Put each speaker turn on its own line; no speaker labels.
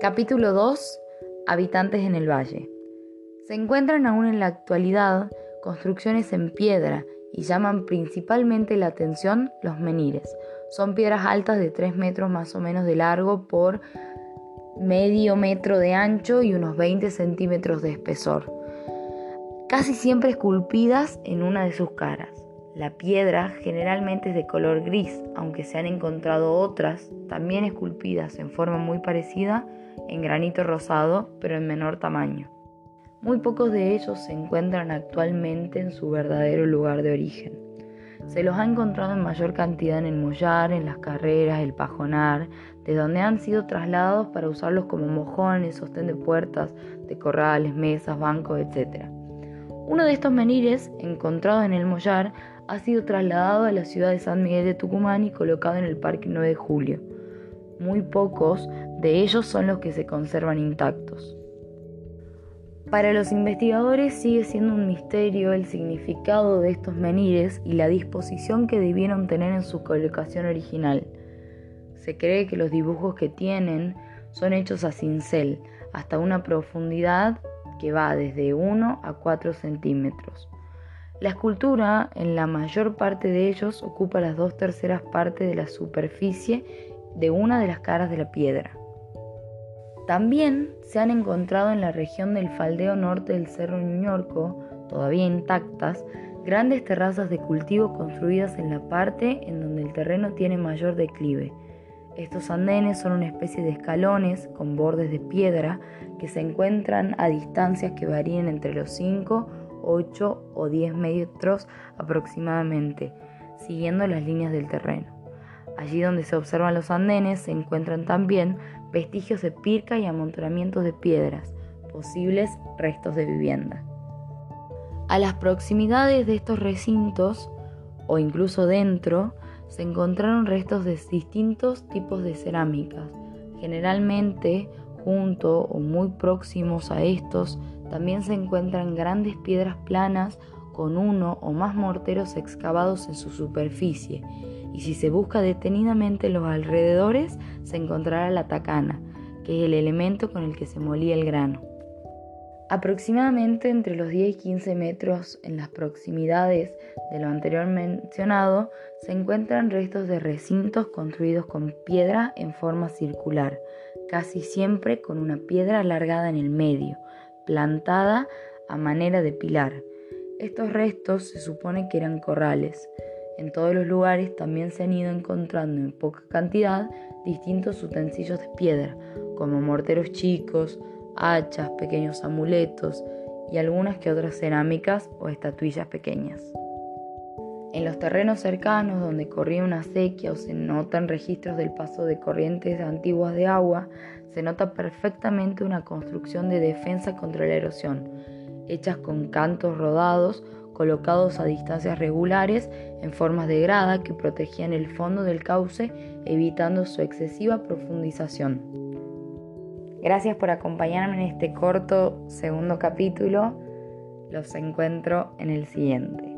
Capítulo 2. Habitantes en el valle. Se encuentran aún en la actualidad construcciones en piedra y llaman principalmente la atención los menires. Son piedras altas de 3 metros más o menos de largo por medio metro de ancho y unos 20 centímetros de espesor, casi siempre esculpidas en una de sus caras. La piedra generalmente es de color gris, aunque se han encontrado otras, también esculpidas en forma muy parecida, en granito rosado, pero en menor tamaño. Muy pocos de ellos se encuentran actualmente en su verdadero lugar de origen. Se los ha encontrado en mayor cantidad en el mollar, en las carreras, el pajonar, de donde han sido trasladados para usarlos como mojones, sostén de puertas, de corrales, mesas, bancos, etc. Uno de estos menires, encontrado en el mollar, ha sido trasladado a la ciudad de San Miguel de Tucumán y colocado en el Parque 9 de Julio. Muy pocos de ellos son los que se conservan intactos. Para los investigadores sigue siendo un misterio el significado de estos menires y la disposición que debieron tener en su colocación original. Se cree que los dibujos que tienen son hechos a cincel hasta una profundidad que va desde 1 a 4 centímetros. La escultura, en la mayor parte de ellos, ocupa las dos terceras partes de la superficie de una de las caras de la piedra. También se han encontrado en la región del faldeo norte del Cerro Ñuñorco, todavía intactas, grandes terrazas de cultivo construidas en la parte en donde el terreno tiene mayor declive. Estos andenes son una especie de escalones con bordes de piedra que se encuentran a distancias que varían entre los 5, 8 o 10 metros aproximadamente, siguiendo las líneas del terreno. Allí donde se observan los andenes se encuentran también vestigios de pirca y amontonamientos de piedras, posibles restos de vivienda. A las proximidades de estos recintos, o incluso dentro, se encontraron restos de distintos tipos de cerámicas. Generalmente, junto o muy próximos a estos, también se encuentran grandes piedras planas con uno o más morteros excavados en su superficie y si se busca detenidamente los alrededores se encontrará la tacana, que es el elemento con el que se molía el grano. Aproximadamente entre los 10 y 15 metros en las proximidades de lo anterior mencionado se encuentran restos de recintos construidos con piedra en forma circular, casi siempre con una piedra alargada en el medio, plantada a manera de pilar. Estos restos se supone que eran corrales. En todos los lugares también se han ido encontrando en poca cantidad distintos utensilios de piedra, como morteros chicos, hachas, pequeños amuletos y algunas que otras cerámicas o estatuillas pequeñas. En los terrenos cercanos donde corría una sequía o se notan registros del paso de corrientes antiguas de agua, se nota perfectamente una construcción de defensa contra la erosión, hechas con cantos rodados colocados a distancias regulares en formas de grada que protegían el fondo del cauce evitando su excesiva profundización. Gracias por acompañarme en este corto segundo capítulo. Los encuentro en el siguiente.